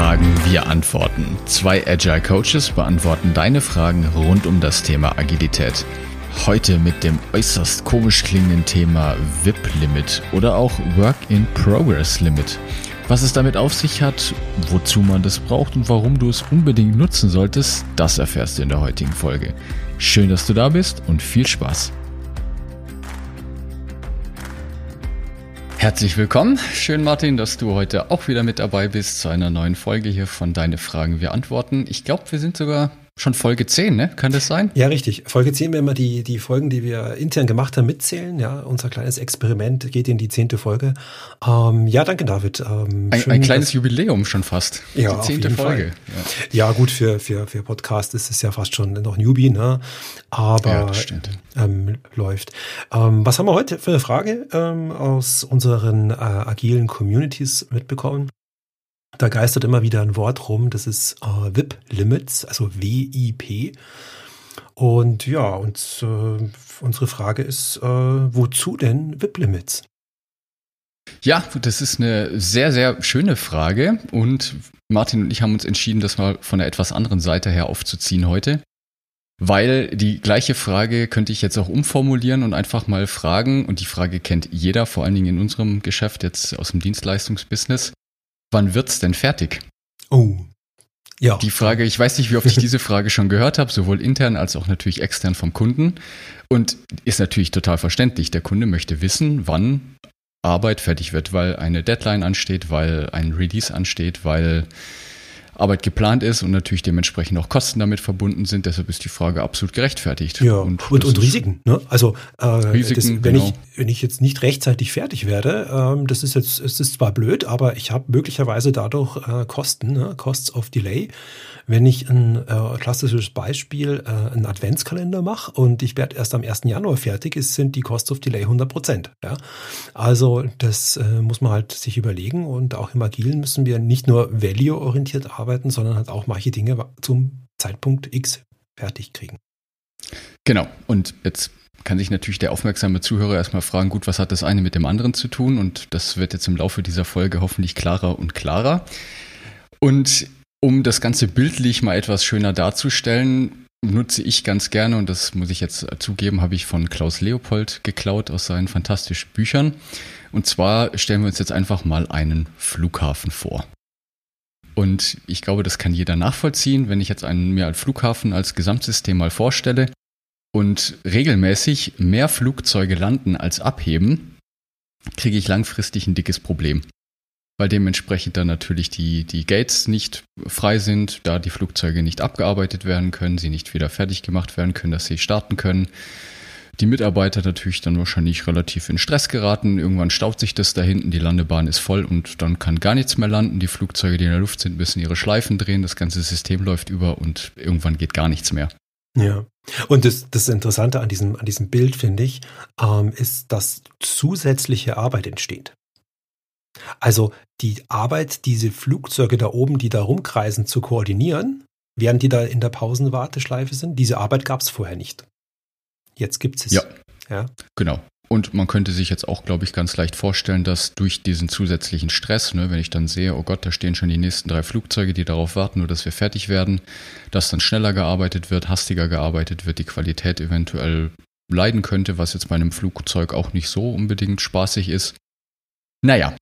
Fragen, wir antworten. Zwei Agile Coaches beantworten deine Fragen rund um das Thema Agilität. Heute mit dem äußerst komisch klingenden Thema VIP-Limit oder auch Work-in-Progress-Limit. Was es damit auf sich hat, wozu man das braucht und warum du es unbedingt nutzen solltest, das erfährst du in der heutigen Folge. Schön, dass du da bist und viel Spaß. Herzlich willkommen. Schön, Martin, dass du heute auch wieder mit dabei bist zu einer neuen Folge hier von Deine Fragen, wir antworten. Ich glaube, wir sind sogar schon Folge 10, ne? Kann das sein? Ja, richtig. Folge 10, wenn wir die, die Folgen, die wir intern gemacht haben, mitzählen. Ja, unser kleines Experiment geht in die zehnte Folge. Ähm, ja, danke, David. Ähm, ein, schön, ein, kleines Jubiläum schon fast. Ja, die zehnte Folge. Ja. ja. gut, für, für, für Podcast ist es ja fast schon noch Newbie, ne? Aber ja, ähm, läuft. Ähm, was haben wir heute für eine Frage ähm, aus unseren äh, agilen Communities mitbekommen? Da geistert immer wieder ein Wort rum, das ist äh, VIP Limits, also WIP. Und ja, und äh, unsere Frage ist, äh, wozu denn VIP Limits? Ja, das ist eine sehr, sehr schöne Frage. Und Martin und ich haben uns entschieden, das mal von einer etwas anderen Seite her aufzuziehen heute. Weil die gleiche Frage könnte ich jetzt auch umformulieren und einfach mal fragen, und die Frage kennt jeder, vor allen Dingen in unserem Geschäft, jetzt aus dem Dienstleistungsbusiness wann wird's denn fertig? Oh. Ja. Die Frage, ich weiß nicht, wie oft ich diese Frage schon gehört habe, sowohl intern als auch natürlich extern vom Kunden. Und ist natürlich total verständlich. Der Kunde möchte wissen, wann Arbeit fertig wird, weil eine Deadline ansteht, weil ein Release ansteht, weil Arbeit geplant ist und natürlich dementsprechend auch Kosten damit verbunden sind. Deshalb ist die Frage absolut gerechtfertigt. Ja, und, und, und Risiken. Ne? Also äh, Risiken, das, wenn, genau. ich, wenn ich jetzt nicht rechtzeitig fertig werde, ähm, das ist jetzt, es ist zwar blöd, aber ich habe möglicherweise dadurch äh, Kosten, ne? Costs of Delay. Wenn ich ein äh, klassisches Beispiel, äh, einen Adventskalender mache und ich werde erst am 1. Januar fertig, ist, sind die Costs of Delay 100 Prozent. Ja? Also das äh, muss man halt sich überlegen und auch im Agilen müssen wir nicht nur value-orientiert arbeiten, sondern halt auch manche Dinge zum Zeitpunkt X fertig kriegen. Genau. Und jetzt kann sich natürlich der aufmerksame Zuhörer erstmal fragen, gut, was hat das eine mit dem anderen zu tun? Und das wird jetzt im Laufe dieser Folge hoffentlich klarer und klarer. Und um das Ganze bildlich mal etwas schöner darzustellen, nutze ich ganz gerne, und das muss ich jetzt zugeben, habe ich von Klaus Leopold geklaut aus seinen fantastischen Büchern. Und zwar stellen wir uns jetzt einfach mal einen Flughafen vor. Und ich glaube, das kann jeder nachvollziehen, wenn ich jetzt einen mir als Flughafen als Gesamtsystem mal vorstelle und regelmäßig mehr Flugzeuge landen als abheben, kriege ich langfristig ein dickes Problem weil dementsprechend dann natürlich die, die Gates nicht frei sind, da die Flugzeuge nicht abgearbeitet werden können, sie nicht wieder fertig gemacht werden können, dass sie starten können. Die Mitarbeiter natürlich dann wahrscheinlich relativ in Stress geraten. Irgendwann staut sich das da hinten, die Landebahn ist voll und dann kann gar nichts mehr landen. Die Flugzeuge, die in der Luft sind, müssen ihre Schleifen drehen, das ganze System läuft über und irgendwann geht gar nichts mehr. Ja. Und das, das Interessante an diesem, an diesem Bild, finde ich, ähm, ist, dass zusätzliche Arbeit entsteht. Also die Arbeit, diese Flugzeuge da oben, die da rumkreisen, zu koordinieren, während die da in der Pausenwarteschleife sind, diese Arbeit gab es vorher nicht. Jetzt gibt es. Ja. ja. Genau. Und man könnte sich jetzt auch, glaube ich, ganz leicht vorstellen, dass durch diesen zusätzlichen Stress, ne, wenn ich dann sehe, oh Gott, da stehen schon die nächsten drei Flugzeuge, die darauf warten, nur dass wir fertig werden, dass dann schneller gearbeitet wird, hastiger gearbeitet wird, die Qualität eventuell leiden könnte, was jetzt bei einem Flugzeug auch nicht so unbedingt spaßig ist. Naja,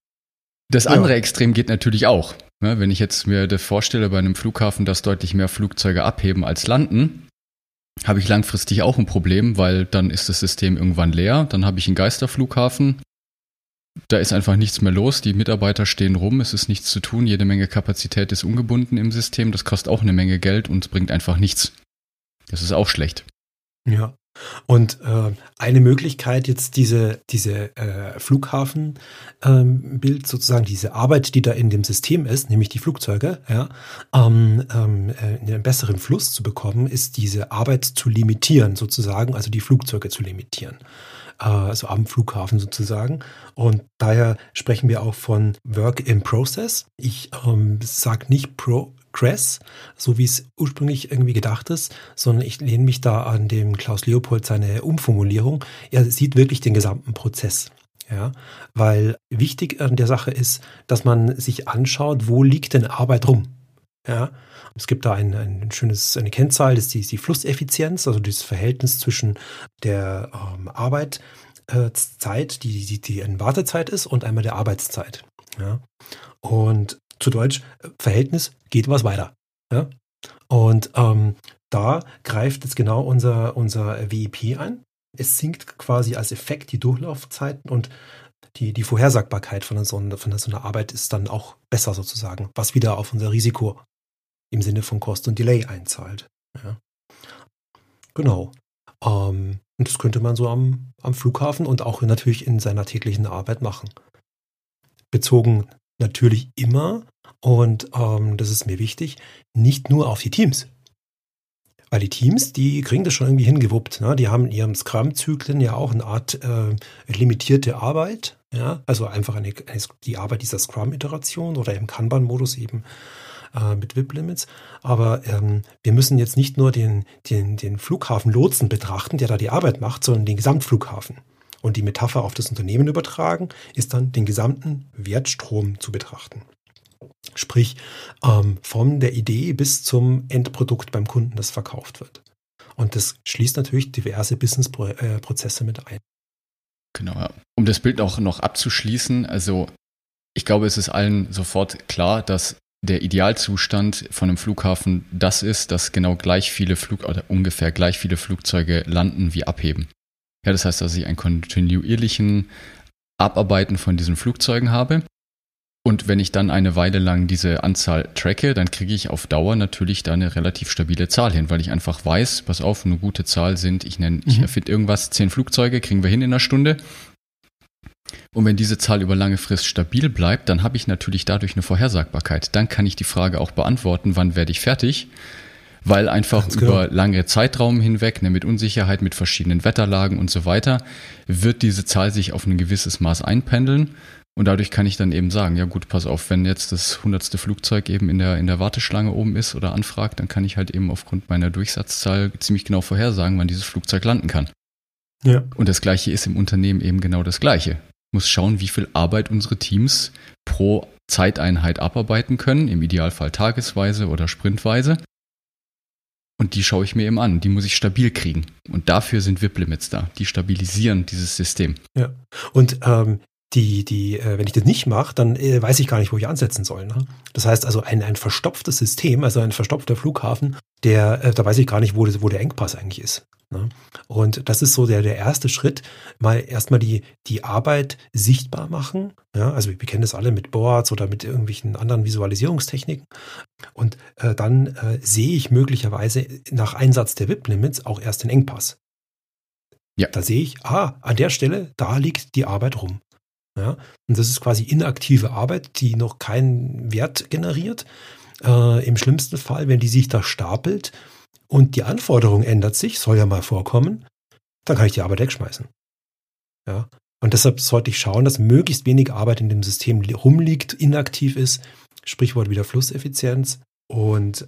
das andere ja. Extrem geht natürlich auch. Ne? Wenn ich jetzt mir das vorstelle bei einem Flughafen, dass deutlich mehr Flugzeuge abheben als landen, habe ich langfristig auch ein Problem, weil dann ist das System irgendwann leer. Dann habe ich einen Geisterflughafen. Da ist einfach nichts mehr los. Die Mitarbeiter stehen rum. Es ist nichts zu tun. Jede Menge Kapazität ist ungebunden im System. Das kostet auch eine Menge Geld und bringt einfach nichts. Das ist auch schlecht. Ja. Und äh, eine Möglichkeit jetzt diese, diese äh, Flughafenbild, ähm, sozusagen diese Arbeit, die da in dem System ist, nämlich die Flugzeuge, ja, ähm, ähm, äh, in einen besseren Fluss zu bekommen, ist diese Arbeit zu limitieren, sozusagen, also die Flugzeuge zu limitieren. Äh, also am Flughafen sozusagen. Und daher sprechen wir auch von Work in Process. Ich ähm, sage nicht Pro Cress, so wie es ursprünglich irgendwie gedacht ist, sondern ich lehne mich da an dem Klaus Leopold seine Umformulierung. Er sieht wirklich den gesamten Prozess. Ja, weil wichtig an der Sache ist, dass man sich anschaut, wo liegt denn Arbeit rum? Ja, es gibt da ein, ein schönes, eine Kennzahl, das ist die, die Flusseffizienz, also das Verhältnis zwischen der ähm, Arbeit, äh, Zeit, die, die, die in Wartezeit ist, und einmal der Arbeitszeit. Ja. Und zu Deutsch, Verhältnis geht was weiter. Ja? Und ähm, da greift jetzt genau unser, unser WIP ein. Es sinkt quasi als Effekt die Durchlaufzeiten und die, die Vorhersagbarkeit von so, einer, von so einer Arbeit ist dann auch besser sozusagen, was wieder auf unser Risiko im Sinne von Cost und Delay einzahlt. Ja. Genau. Ähm, und das könnte man so am, am Flughafen und auch natürlich in seiner täglichen Arbeit machen. Bezogen natürlich immer, und ähm, das ist mir wichtig, nicht nur auf die Teams. Weil die Teams, die kriegen das schon irgendwie hingewuppt. Ne? Die haben in ihrem Scrum-Zyklen ja auch eine Art äh, limitierte Arbeit. Ja? Also einfach eine, eine, die Arbeit dieser Scrum-Iteration oder im Kanban-Modus eben äh, mit VIP-Limits. Aber ähm, wir müssen jetzt nicht nur den, den, den Flughafen-Lotsen betrachten, der da die Arbeit macht, sondern den Gesamtflughafen und die Metapher auf das Unternehmen übertragen, ist dann den gesamten Wertstrom zu betrachten. Sprich, ähm, von der Idee bis zum Endprodukt beim Kunden, das verkauft wird. Und das schließt natürlich diverse Businessprozesse mit ein. Genau, ja. um das Bild auch noch abzuschließen, also ich glaube, es ist allen sofort klar, dass der Idealzustand von einem Flughafen das ist, dass genau gleich viele Flug oder ungefähr gleich viele Flugzeuge landen wie abheben. Ja, das heißt, dass ich einen kontinuierlichen Abarbeiten von diesen Flugzeugen habe. Und wenn ich dann eine Weile lang diese Anzahl tracke, dann kriege ich auf Dauer natürlich da eine relativ stabile Zahl hin, weil ich einfach weiß, pass auf, eine gute Zahl sind, ich nenne, mhm. ich erfinde irgendwas, zehn Flugzeuge kriegen wir hin in einer Stunde. Und wenn diese Zahl über lange Frist stabil bleibt, dann habe ich natürlich dadurch eine Vorhersagbarkeit. Dann kann ich die Frage auch beantworten, wann werde ich fertig weil einfach Ganz über genau. lange Zeitraum hinweg, ne, mit Unsicherheit, mit verschiedenen Wetterlagen und so weiter, wird diese Zahl sich auf ein gewisses Maß einpendeln. Und dadurch kann ich dann eben sagen, ja gut, pass auf, wenn jetzt das hundertste Flugzeug eben in der, in der Warteschlange oben ist oder anfragt, dann kann ich halt eben aufgrund meiner Durchsatzzahl ziemlich genau vorhersagen, wann dieses Flugzeug landen kann. Ja. Und das Gleiche ist im Unternehmen eben genau das Gleiche. Muss schauen, wie viel Arbeit unsere Teams pro Zeiteinheit abarbeiten können, im Idealfall tagesweise oder sprintweise. Und die schaue ich mir eben an. Die muss ich stabil kriegen. Und dafür sind VIP-Limits da. Die stabilisieren dieses System. Ja. Und ähm, die, die, äh, wenn ich das nicht mache, dann äh, weiß ich gar nicht, wo ich ansetzen soll. Ne? Das heißt also, ein, ein verstopftes System, also ein verstopfter Flughafen, der, äh, da weiß ich gar nicht, wo, das, wo der Engpass eigentlich ist. Ne? Und das ist so der, der erste Schritt, mal erstmal die, die Arbeit sichtbar machen. Ja? Also wir kennen das alle mit Boards oder mit irgendwelchen anderen Visualisierungstechniken. Und äh, dann äh, sehe ich möglicherweise nach Einsatz der VIP-Limits auch erst den Engpass. Ja. Da sehe ich, ah, an der Stelle, da liegt die Arbeit rum. Ja? Und das ist quasi inaktive Arbeit, die noch keinen Wert generiert. Äh, Im schlimmsten Fall, wenn die sich da stapelt, und die Anforderung ändert sich, soll ja mal vorkommen, dann kann ich die Arbeit wegschmeißen. Ja. Und deshalb sollte ich schauen, dass möglichst wenig Arbeit in dem System rumliegt, inaktiv ist. Sprichwort wieder Flusseffizienz. Und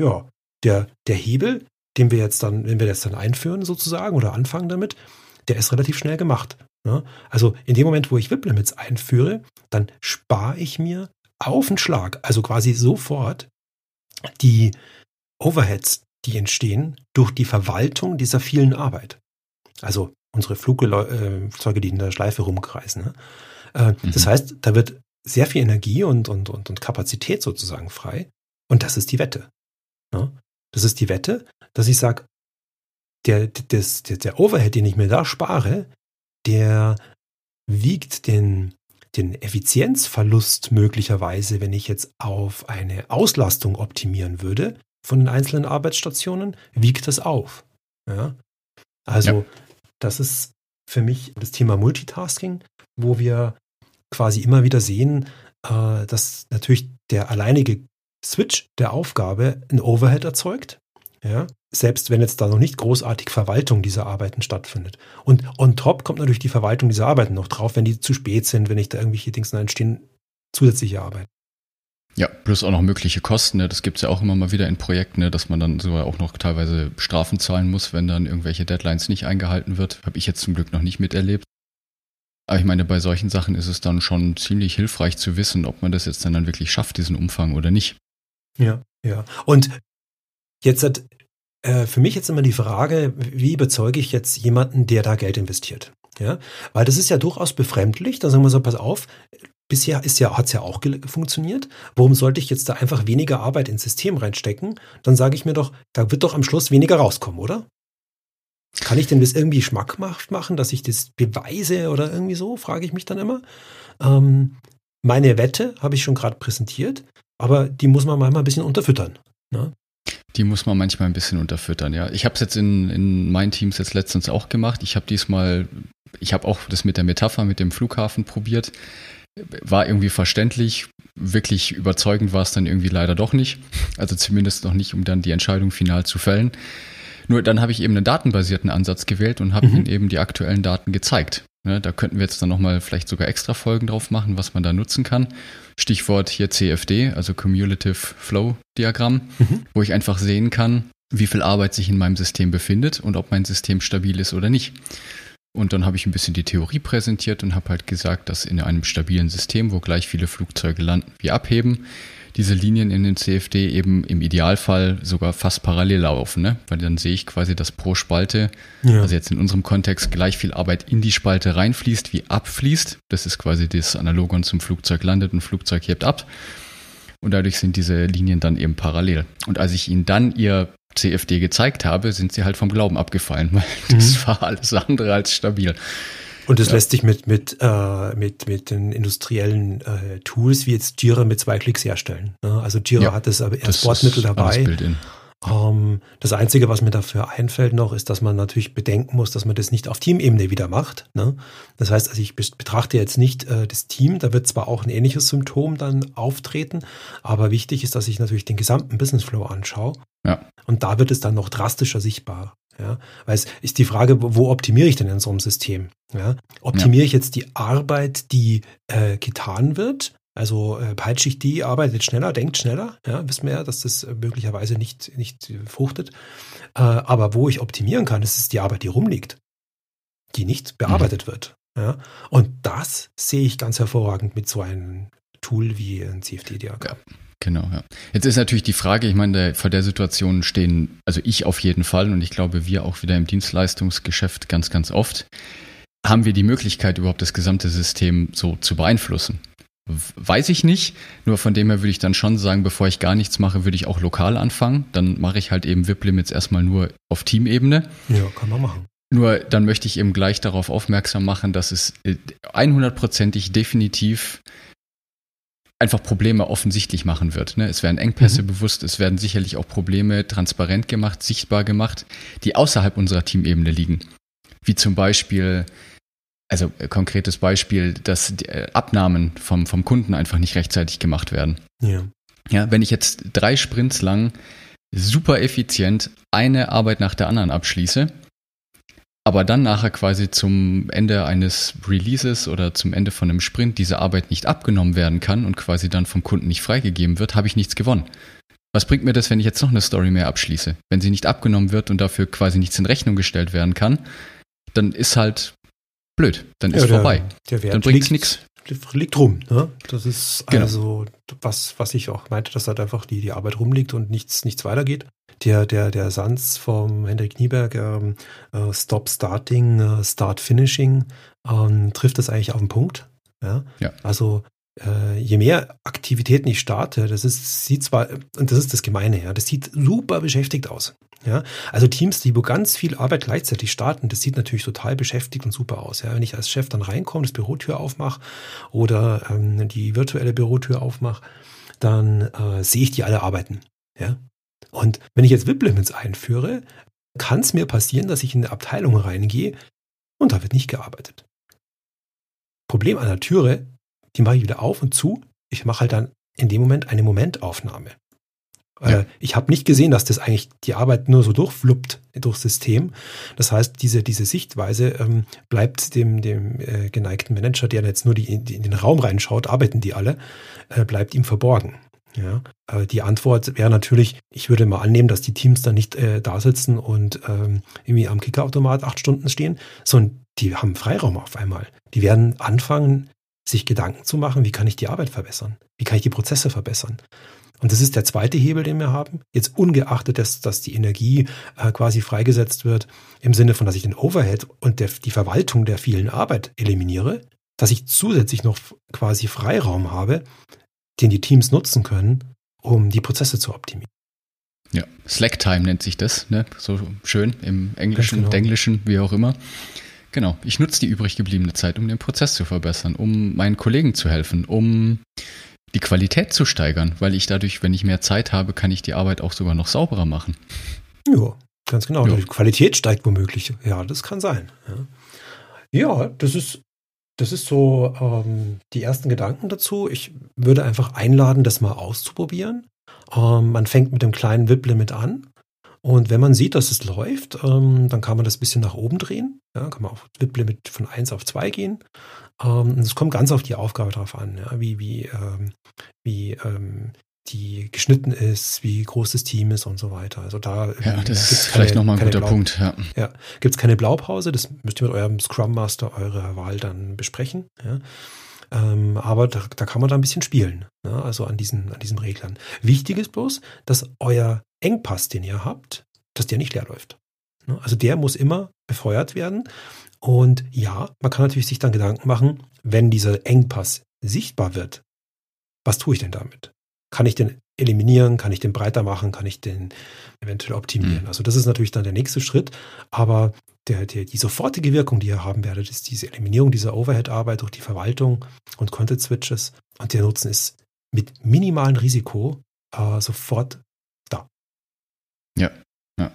ja, der, der Hebel, den wir jetzt dann, wenn wir das dann einführen sozusagen oder anfangen damit, der ist relativ schnell gemacht. Ja. Also in dem Moment, wo ich WIP-Limits einführe, dann spare ich mir auf den Schlag, also quasi sofort die, Overheads, die entstehen durch die Verwaltung dieser vielen Arbeit. Also unsere Flugzeuge, die in der Schleife rumkreisen. Ne? Äh, mhm. Das heißt, da wird sehr viel Energie und, und, und, und Kapazität sozusagen frei. Und das ist die Wette. Ne? Das ist die Wette, dass ich sage, der, der, der Overhead, den ich mir da spare, der wiegt den, den Effizienzverlust möglicherweise, wenn ich jetzt auf eine Auslastung optimieren würde, von den einzelnen Arbeitsstationen, wiegt das auf. Ja? Also ja. das ist für mich das Thema Multitasking, wo wir quasi immer wieder sehen, äh, dass natürlich der alleinige Switch der Aufgabe ein Overhead erzeugt. Ja, selbst wenn jetzt da noch nicht großartig Verwaltung dieser Arbeiten stattfindet. Und on top kommt natürlich die Verwaltung dieser Arbeiten noch drauf, wenn die zu spät sind, wenn ich da irgendwelche Dings entstehen, zusätzliche Arbeiten. Ja, plus auch noch mögliche Kosten. Ne? Das gibt es ja auch immer mal wieder in Projekten, ne? dass man dann sogar auch noch teilweise Strafen zahlen muss, wenn dann irgendwelche Deadlines nicht eingehalten wird. Habe ich jetzt zum Glück noch nicht miterlebt. Aber ich meine, bei solchen Sachen ist es dann schon ziemlich hilfreich zu wissen, ob man das jetzt dann, dann wirklich schafft, diesen Umfang oder nicht. Ja, ja. Und jetzt hat äh, für mich jetzt immer die Frage, wie überzeuge ich jetzt jemanden, der da Geld investiert? Ja, weil das ist ja durchaus befremdlich. Da sagen wir so, pass auf, bisher ja, hat es ja auch funktioniert. Warum sollte ich jetzt da einfach weniger Arbeit ins System reinstecken? Dann sage ich mir doch, da wird doch am Schluss weniger rauskommen, oder? Kann ich denn das irgendwie schmackhaft machen, dass ich das beweise oder irgendwie so, frage ich mich dann immer. Ähm, meine Wette habe ich schon gerade präsentiert, aber die muss man manchmal ein bisschen unterfüttern. Ne? Die muss man manchmal ein bisschen unterfüttern, ja. Ich habe es jetzt in, in meinen Teams jetzt letztens auch gemacht. Ich habe diesmal, ich habe auch das mit der Metapher mit dem Flughafen probiert. War irgendwie verständlich. Wirklich überzeugend war es dann irgendwie leider doch nicht. Also zumindest noch nicht, um dann die Entscheidung final zu fällen. Nur dann habe ich eben einen datenbasierten Ansatz gewählt und habe mhm. ihnen eben die aktuellen Daten gezeigt. Ja, da könnten wir jetzt dann nochmal vielleicht sogar extra Folgen drauf machen, was man da nutzen kann. Stichwort hier CFD, also Cumulative Flow Diagramm, mhm. wo ich einfach sehen kann, wie viel Arbeit sich in meinem System befindet und ob mein System stabil ist oder nicht. Und dann habe ich ein bisschen die Theorie präsentiert und habe halt gesagt, dass in einem stabilen System, wo gleich viele Flugzeuge landen wie abheben, diese Linien in den CFD eben im Idealfall sogar fast parallel laufen, ne? weil dann sehe ich quasi, dass pro Spalte, ja. also jetzt in unserem Kontext, gleich viel Arbeit in die Spalte reinfließt wie abfließt. Das ist quasi das Analogon zum Flugzeug landet und Flugzeug hebt ab. Und dadurch sind diese Linien dann eben parallel. Und als ich ihnen dann ihr CFD gezeigt habe, sind sie halt vom Glauben abgefallen, weil das mhm. war alles andere als stabil. Und das ja. lässt sich mit, mit, äh, mit, mit den industriellen äh, Tools wie jetzt Jira mit zwei Klicks herstellen. Ne? Also Jira ja, hat das aber als Bordmittel dabei. Ähm, das Einzige, was mir dafür einfällt noch, ist, dass man natürlich bedenken muss, dass man das nicht auf Teamebene wieder macht. Ne? Das heißt, also ich betrachte jetzt nicht äh, das Team, da wird zwar auch ein ähnliches Symptom dann auftreten, aber wichtig ist, dass ich natürlich den gesamten Businessflow anschaue. Ja. Und da wird es dann noch drastischer sichtbar. Ja, weil es ist die Frage, wo optimiere ich denn in so einem System? Ja, optimiere ich jetzt die Arbeit, die äh, getan wird? Also äh, peitsche ich die, arbeitet schneller, denkt schneller. Ja, wissen wir ja, dass das möglicherweise nicht, nicht fruchtet. Äh, aber wo ich optimieren kann, das ist die Arbeit, die rumliegt, die nicht bearbeitet mhm. wird. Ja, und das sehe ich ganz hervorragend mit so einem Tool wie ein CFD-Diagramm. Ja. Genau, ja. Jetzt ist natürlich die Frage, ich meine, vor der Situation stehen, also ich auf jeden Fall und ich glaube, wir auch wieder im Dienstleistungsgeschäft ganz, ganz oft. Haben wir die Möglichkeit, überhaupt das gesamte System so zu beeinflussen? Weiß ich nicht. Nur von dem her würde ich dann schon sagen, bevor ich gar nichts mache, würde ich auch lokal anfangen. Dann mache ich halt eben VIP-Limits erstmal nur auf Teamebene. Ja, kann man machen. Nur dann möchte ich eben gleich darauf aufmerksam machen, dass es 100%ig äh, definitiv einfach Probleme offensichtlich machen wird. Ne? Es werden Engpässe mhm. bewusst, es werden sicherlich auch Probleme transparent gemacht, sichtbar gemacht, die außerhalb unserer Teamebene liegen. Wie zum Beispiel, also äh, konkretes Beispiel, dass die äh, Abnahmen vom, vom Kunden einfach nicht rechtzeitig gemacht werden. Ja. Ja, wenn ich jetzt drei Sprints lang super effizient eine Arbeit nach der anderen abschließe, aber dann nachher quasi zum Ende eines Releases oder zum Ende von einem Sprint diese Arbeit nicht abgenommen werden kann und quasi dann vom Kunden nicht freigegeben wird, habe ich nichts gewonnen. Was bringt mir das, wenn ich jetzt noch eine Story mehr abschließe? Wenn sie nicht abgenommen wird und dafür quasi nichts in Rechnung gestellt werden kann, dann ist halt blöd, dann ist ja, vorbei. Der Wert dann bringt es nichts. Liegt rum, ne? Das ist genau. also was, was ich auch meinte, dass halt einfach die, die Arbeit rumliegt und nichts, nichts weitergeht der, der, der Satz vom Hendrik Nieberg, ähm, äh, Stop Starting, äh, Start Finishing, ähm, trifft das eigentlich auf den Punkt. Ja? ja. Also äh, je mehr Aktivitäten ich starte, das ist, sieht zwar, und das ist das Gemeine, ja, das sieht super beschäftigt aus. Ja, also Teams, die wo ganz viel Arbeit gleichzeitig starten, das sieht natürlich total beschäftigt und super aus. Ja, wenn ich als Chef dann reinkomme, das Bürotür aufmache oder ähm, die virtuelle Bürotür aufmache, dann äh, sehe ich die alle arbeiten. Ja, und wenn ich jetzt VIP-Limits einführe, kann es mir passieren, dass ich in eine Abteilung reingehe und da wird nicht gearbeitet. Problem an der Türe, die mache ich wieder auf und zu. Ich mache halt dann in dem Moment eine Momentaufnahme. Ja. Ich habe nicht gesehen, dass das eigentlich die Arbeit nur so durchfluppt durchs System. Das heißt, diese, diese Sichtweise ähm, bleibt dem, dem äh, geneigten Manager, der jetzt nur die, die in den Raum reinschaut, arbeiten die alle, äh, bleibt ihm verborgen. Ja, äh, die Antwort wäre natürlich, ich würde mal annehmen, dass die Teams dann nicht äh, da sitzen und ähm, irgendwie am Kickerautomat acht Stunden stehen, sondern die haben Freiraum auf einmal. Die werden anfangen, sich Gedanken zu machen, wie kann ich die Arbeit verbessern? Wie kann ich die Prozesse verbessern? Und das ist der zweite Hebel, den wir haben. Jetzt ungeachtet, dass, dass die Energie äh, quasi freigesetzt wird, im Sinne von, dass ich den Overhead und der, die Verwaltung der vielen Arbeit eliminiere, dass ich zusätzlich noch quasi Freiraum habe, den die Teams nutzen können, um die Prozesse zu optimieren. Ja, Slack-Time nennt sich das, ne? so schön im Englischen, genau. Englischen, wie auch immer. Genau, ich nutze die übrig gebliebene Zeit, um den Prozess zu verbessern, um meinen Kollegen zu helfen, um die Qualität zu steigern, weil ich dadurch, wenn ich mehr Zeit habe, kann ich die Arbeit auch sogar noch sauberer machen. Ja, ganz genau. Ja. Die Qualität steigt womöglich. Ja, das kann sein. Ja, ja das ist das ist so ähm, die ersten Gedanken dazu. Ich würde einfach einladen, das mal auszuprobieren. Ähm, man fängt mit dem kleinen WIP-Limit an. Und wenn man sieht, dass es läuft, ähm, dann kann man das ein bisschen nach oben drehen. Ja, kann man auf WIP-Limit von 1 auf 2 gehen. Ähm, es kommt ganz auf die Aufgabe drauf an, ja, wie, wie, ähm, wie ähm, die geschnitten ist, wie groß das Team ist und so weiter. Also da ja, das ist vielleicht nochmal ein guter Blau Punkt. Ja, ja. gibt es keine Blaupause, das müsst ihr mit eurem Scrum Master eurer Wahl dann besprechen. Ja. Ähm, aber da, da, kann man da ein bisschen spielen, ne? also an diesen, an diesen Reglern. Wichtig ist bloß, dass euer Engpass, den ihr habt, dass der nicht leer läuft. Ne? Also der muss immer befeuert werden. Und ja, man kann natürlich sich dann Gedanken machen, wenn dieser Engpass sichtbar wird, was tue ich denn damit? Kann ich den eliminieren? Kann ich den breiter machen? Kann ich den eventuell optimieren? Mhm. Also das ist natürlich dann der nächste Schritt. Aber der, der, die sofortige Wirkung, die ihr haben werdet, ist diese Eliminierung dieser Overhead-Arbeit durch die Verwaltung und Content-Switches. Und der Nutzen ist mit minimalem Risiko äh, sofort. Ja, ja.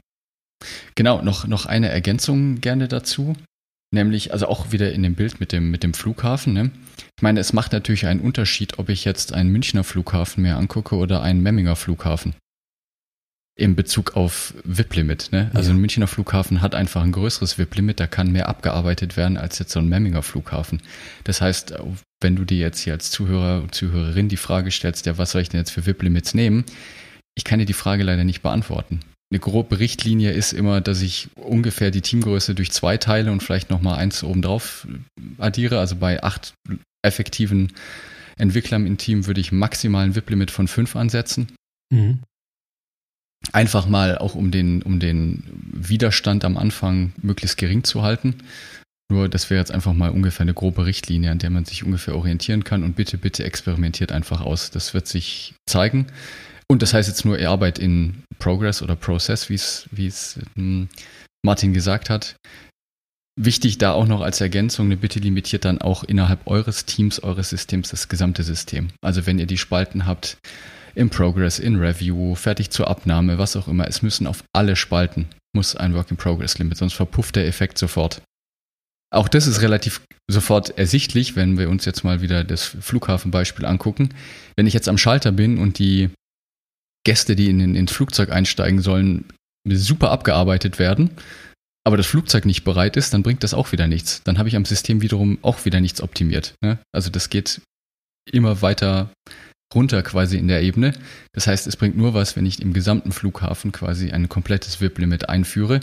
Genau, noch, noch eine Ergänzung gerne dazu. Nämlich, also auch wieder in dem Bild mit dem, mit dem Flughafen. Ne? Ich meine, es macht natürlich einen Unterschied, ob ich jetzt einen Münchner Flughafen mir angucke oder einen Memminger Flughafen. In Bezug auf VIP-Limit. Ne? Also ja. ein Münchner Flughafen hat einfach ein größeres VIP-Limit, da kann mehr abgearbeitet werden als jetzt so ein Memminger Flughafen. Das heißt, wenn du dir jetzt hier als Zuhörer und Zuhörerin die Frage stellst, ja, was soll ich denn jetzt für VIP-Limits nehmen? Ich kann dir die Frage leider nicht beantworten eine grobe Richtlinie ist immer, dass ich ungefähr die Teamgröße durch zwei teile und vielleicht nochmal eins obendrauf addiere. Also bei acht effektiven Entwicklern im Team würde ich maximal ein VIP-Limit von fünf ansetzen. Mhm. Einfach mal auch um den, um den Widerstand am Anfang möglichst gering zu halten. Nur, das wäre jetzt einfach mal ungefähr eine grobe Richtlinie, an der man sich ungefähr orientieren kann. Und bitte, bitte experimentiert einfach aus. Das wird sich zeigen. Und das heißt jetzt nur Arbeit in Progress oder Process, wie es, hm, Martin gesagt hat. Wichtig da auch noch als Ergänzung, eine Bitte limitiert dann auch innerhalb eures Teams, eures Systems das gesamte System. Also wenn ihr die Spalten habt, in Progress, in Review, fertig zur Abnahme, was auch immer, es müssen auf alle Spalten, muss ein Work in Progress Limit, sonst verpufft der Effekt sofort. Auch das ist relativ sofort ersichtlich, wenn wir uns jetzt mal wieder das Flughafenbeispiel angucken. Wenn ich jetzt am Schalter bin und die Gäste, die in, in, ins Flugzeug einsteigen sollen, super abgearbeitet werden, aber das Flugzeug nicht bereit ist, dann bringt das auch wieder nichts. Dann habe ich am System wiederum auch wieder nichts optimiert. Ne? Also das geht immer weiter runter quasi in der Ebene. Das heißt, es bringt nur was, wenn ich im gesamten Flughafen quasi ein komplettes VIP-Limit einführe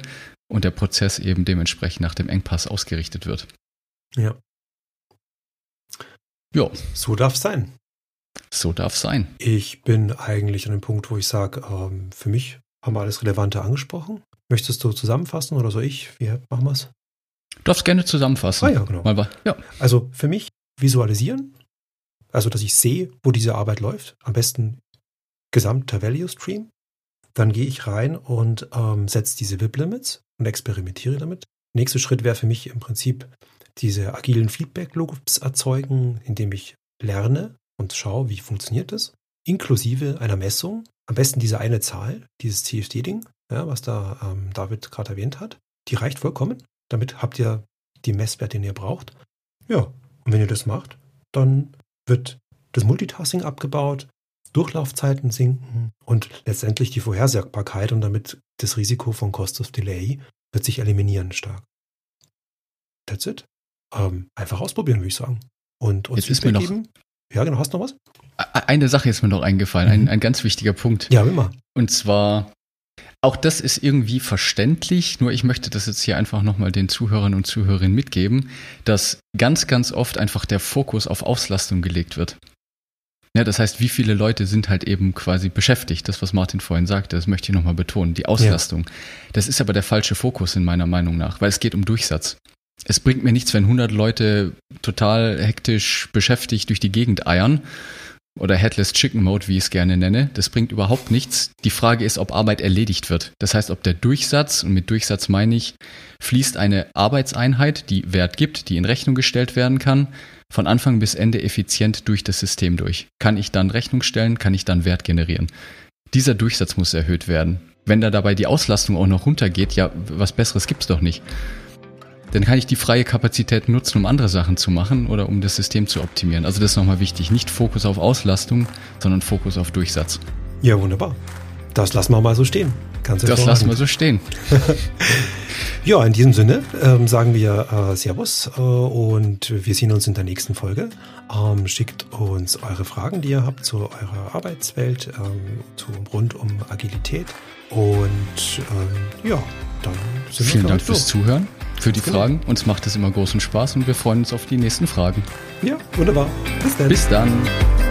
und der Prozess eben dementsprechend nach dem Engpass ausgerichtet wird. Ja. Ja. So darf es sein. So darf es sein. Ich bin eigentlich an dem Punkt, wo ich sage, ähm, für mich haben wir alles Relevante angesprochen. Möchtest du zusammenfassen oder soll ich? Wie machen wir es? Du darfst gerne zusammenfassen. Ah ja, genau. Mal, ja. Also für mich visualisieren, also dass ich sehe, wo diese Arbeit läuft. Am besten gesamter Value Stream. Dann gehe ich rein und ähm, setze diese VIP-Limits und experimentiere damit. Nächster Schritt wäre für mich im Prinzip diese agilen Feedback-Loops erzeugen, indem ich lerne, und schaue, wie funktioniert das, inklusive einer Messung, am besten diese eine Zahl, dieses CFD-Ding, ja, was da ähm, David gerade erwähnt hat. Die reicht vollkommen. Damit habt ihr die Messwerte, den ihr braucht. Ja, und wenn ihr das macht, dann wird das Multitasking abgebaut, Durchlaufzeiten sinken und letztendlich die Vorhersagbarkeit und damit das Risiko von Cost of Delay wird sich eliminieren stark. That's it. Ähm, einfach ausprobieren, würde ich sagen. Und uns Jetzt Feedback geben. Ja, genau. Hast du noch was? Eine Sache ist mir noch eingefallen, mhm. ein, ein ganz wichtiger Punkt. Ja, immer. Und zwar, auch das ist irgendwie verständlich, nur ich möchte das jetzt hier einfach nochmal den Zuhörern und Zuhörerinnen mitgeben, dass ganz, ganz oft einfach der Fokus auf Auslastung gelegt wird. Ja, das heißt, wie viele Leute sind halt eben quasi beschäftigt? Das, was Martin vorhin sagte, das möchte ich nochmal betonen, die Auslastung. Ja. Das ist aber der falsche Fokus in meiner Meinung nach, weil es geht um Durchsatz. Es bringt mir nichts, wenn 100 Leute total hektisch beschäftigt durch die Gegend eiern oder Headless Chicken Mode, wie ich es gerne nenne. Das bringt überhaupt nichts. Die Frage ist, ob Arbeit erledigt wird. Das heißt, ob der Durchsatz, und mit Durchsatz meine ich, fließt eine Arbeitseinheit, die Wert gibt, die in Rechnung gestellt werden kann, von Anfang bis Ende effizient durch das System durch. Kann ich dann Rechnung stellen, kann ich dann Wert generieren. Dieser Durchsatz muss erhöht werden. Wenn da dabei die Auslastung auch noch runtergeht, ja, was Besseres gibt's doch nicht dann kann ich die freie Kapazität nutzen, um andere Sachen zu machen oder um das System zu optimieren. Also das ist nochmal wichtig. Nicht Fokus auf Auslastung, sondern Fokus auf Durchsatz. Ja, wunderbar. Das lassen wir mal so stehen. Ganz das lassen wir so stehen. ja, in diesem Sinne ähm, sagen wir äh, Servus äh, und wir sehen uns in der nächsten Folge. Ähm, schickt uns eure Fragen, die ihr habt zu eurer Arbeitswelt, ähm, zu, rund um Agilität. Und ähm, ja, dann sind Vielen wir Dank fürs Zuhören für die genau. Fragen. Uns macht es immer großen Spaß und wir freuen uns auf die nächsten Fragen. Ja, wunderbar. Bis dann. Bis dann.